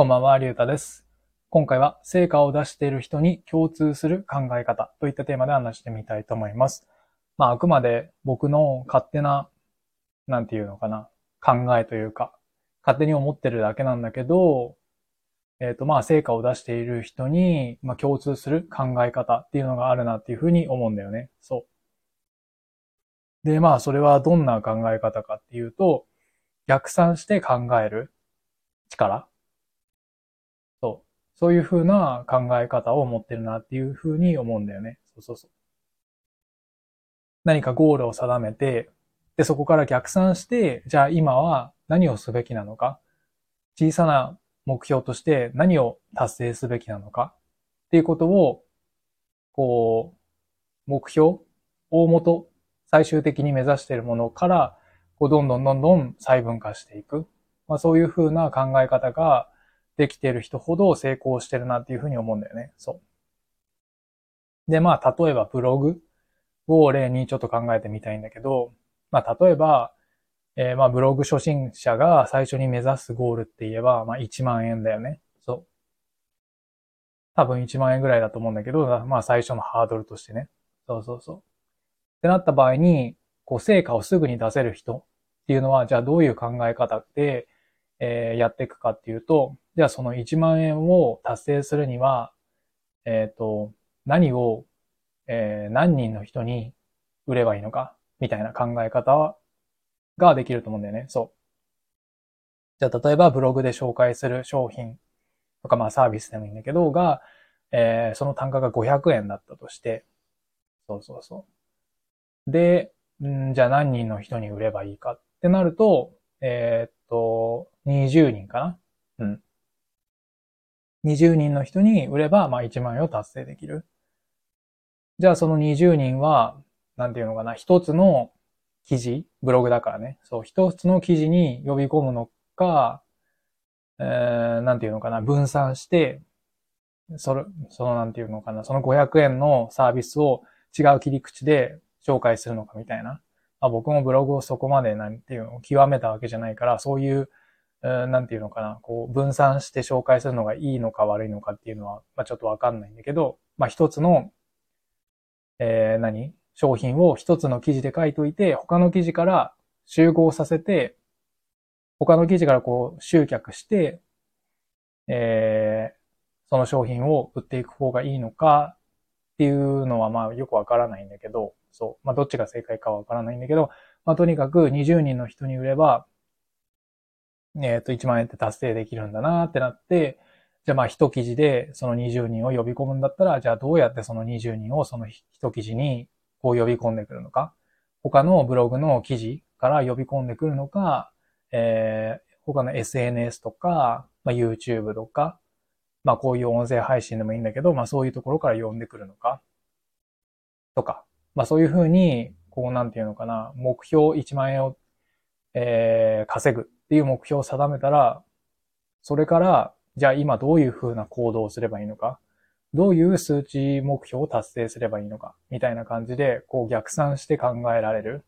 こんばんは、りゅうたです。今回は成果を出している人に共通する考え方といったテーマで話してみたいと思います。まあ、あくまで僕の勝手な、なんていうのかな、考えというか、勝手に思ってるだけなんだけど、えっ、と、まあ、成果を出している人に、まあ、共通する考え方っていうのがあるなっていうふうに思うんだよね。そう。で、まあ、それはどんな考え方かっていうと、逆算して考える力そう。そういうな考え方を持ってるなっていう風に思うんだよね。そうそうそう。何かゴールを定めて、で、そこから逆算して、じゃあ今は何をすべきなのか、小さな目標として何を達成すべきなのか？っていうことを、こう、目標、大元、最終的に目指しているものから、こうどんどんどんどん細分化していく。まあそういう風な考え方ができてる人ほど成功してるなっていう風に思うんだよね。そう。で、まあ例えばブログを例にちょっと考えてみたいんだけど、まあ例えば、えーまあブログ初心者が最初に目指すゴールって言えば、まあ1万円だよね。そう。多分1万円ぐらいだと思うんだけど、まあ最初のハードルとしてね。そうそうそう。ってなった場合に、こう成果をすぐに出せる人っていうのは、じゃあどういう考え方で、えーやっていくかっていうと、じゃあその1万円を達成するには、えっ、と、何を、えー何人の人に売ればいいのか、みたいな考え方ができると思うんだよね。そう。じゃあ例えばブログで紹介する商品とかまあサービスでもいいんだけど、が、えーその単価が500円だったとして、そうそうそう。で、んじゃあ何人の人に売ればいいかってなると、えーと、20人かな？うん。20人の人に売れば、まあ1万円を達成できる。じゃあその20人は、なんていうのかな、一つの記事、ブログだからね。そう、一つの記事に呼び込むのか、えー、なんていうのかな、分散して、それ、そのなんていうのかな、その500円のサービスを違う切り口で紹介するのかみたいな。あ、僕もブログをそこまでなんていうのを極めたわけじゃないから、そういう、えーなんていうのかな、こう分散して紹介するのがいいのか悪いのかっていうのは、まあ、ちょっとわかんないんだけど、まあ、一つの、えー何？商品を一つの記事で書いといて、他の記事から集合させて、他の記事からこう集客して、えーその商品を売っていく方がいいのかっていうのはまあよくわからないんだけど、そう。まあどっちが正解かはわからないんだけど、まあとにかく20人の人に売れば、えっ、と1万円って達成できるんだなってなって、じゃあまあ一記事でその20人を呼び込むんだったら、じゃあどうやってその20人をその一記事にこう呼び込んでくるのか。他のブログの記事から呼び込んでくるのか、えー他の SNS とか、まあ、YouTube とか、まあこういう音声配信でもいいんだけど、まあそういうところから呼んでくるのか、とか、まあそういうふうに、こうなんていうのかな、目標1万円を、えー稼ぐっていう目標を定めたら、それから、じゃあ今どういうふうな行動をすればいいのか、どういう数値目標を達成すればいいのか、みたいな感じで、こう逆算して考えられる。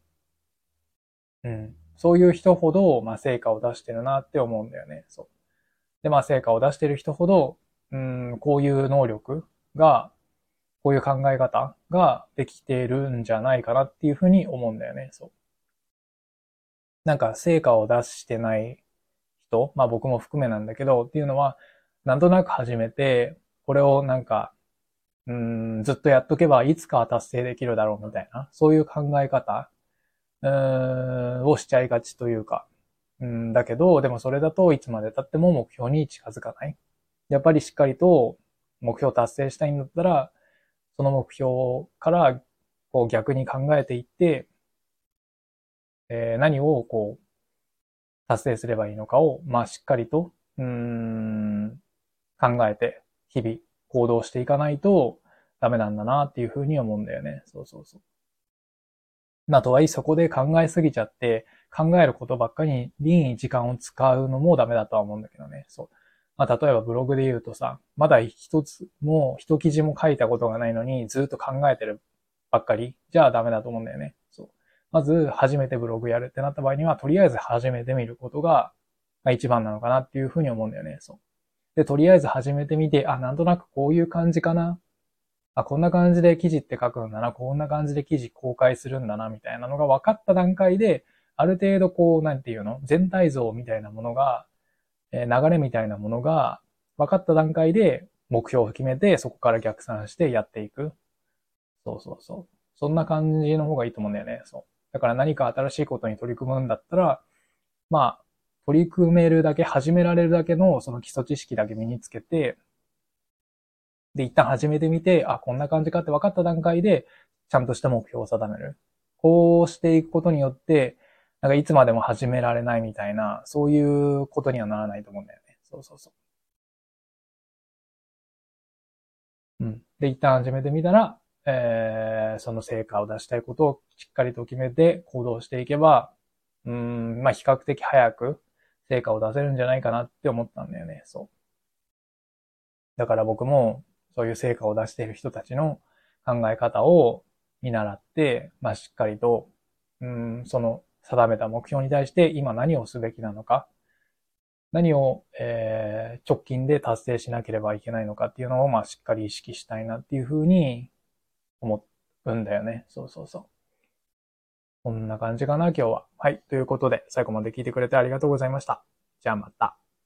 うん。そういう人ほど、まあ成果を出してるなって思うんだよね。そう。で、まあ成果を出してる人ほど、うん、こういう能力が、こういう考え方ができているんじゃないかなっていうふうに思うんだよね。そう。なんか成果を出してない人、まあ僕も含めなんだけど、っていうのは、なんとなく始めて、これをなんか、うん、ずっとやっとけばいつかは達成できるだろうみたいな、そういう考え方、うん、をしちゃいがちというか、うん、だけど、でもそれだといつまで経っても目標に近づかない。やっぱりしっかりと目標達成したいんだったら、その目標からこう逆に考えていって、えー何をこう達成すればいいのかを、まあしっかりと、うん、考えて日々行動していかないとダメなんだなっていうふうに思うんだよね。そうそうそう。まあとはいえそこで考えすぎちゃって、考えることばっかりに時間を使うのもダメだとは思うんだけどね。そう。まあ、例えばブログで言うとさ、まだ一つも、一記事も書いたことがないのに、ずっと考えてるばっかり、じゃあダメだと思うんだよね。そう。まず、初めてブログやるってなった場合には、とりあえず始めてみることが、まあ、一番なのかなっていうふうに思うんだよね。そう。で、とりあえず始めてみて、あ、なんとなくこういう感じかな。あ、こんな感じで記事って書くんだな。こんな感じで記事公開するんだな、みたいなのが分かった段階で、ある程度こう、なんていうの？全体像みたいなものが、え、流れみたいなものが分かった段階で目標を決めて、そこから逆算してやっていく。そうそうそう。そんな感じの方がいいと思うんだよね。そう。だから何か新しいことに取り組むんだったら、まあ、取り組めるだけ、始められるだけのその基礎知識だけ身につけて、で、一旦始めてみて、あ、こんな感じかって分かった段階で、ちゃんとした目標を定める。こうしていくことによって、なんかいつまでも始められないみたいな、そういうことにはならないと思うんだよね。そうそうそう。うん。で、一旦始めてみたら、えー、その成果を出したいことをしっかりと決めて行動していけば、うん、まあ比較的早く成果を出せるんじゃないかなって思ったんだよね。そう。だから僕もそういう成果を出している人たちの考え方を見習って、まあしっかりと、うん、その定めた目標に対して今何をすべきなのか、何を、えー、直近で達成しなければいけないのかっていうのを、まあしっかり意識したいなっていうふうに思うんだよね。そうそうそう。こんな感じかな、今日は。はい。ということで、最後まで聞いてくれてありがとうございました。じゃあまた。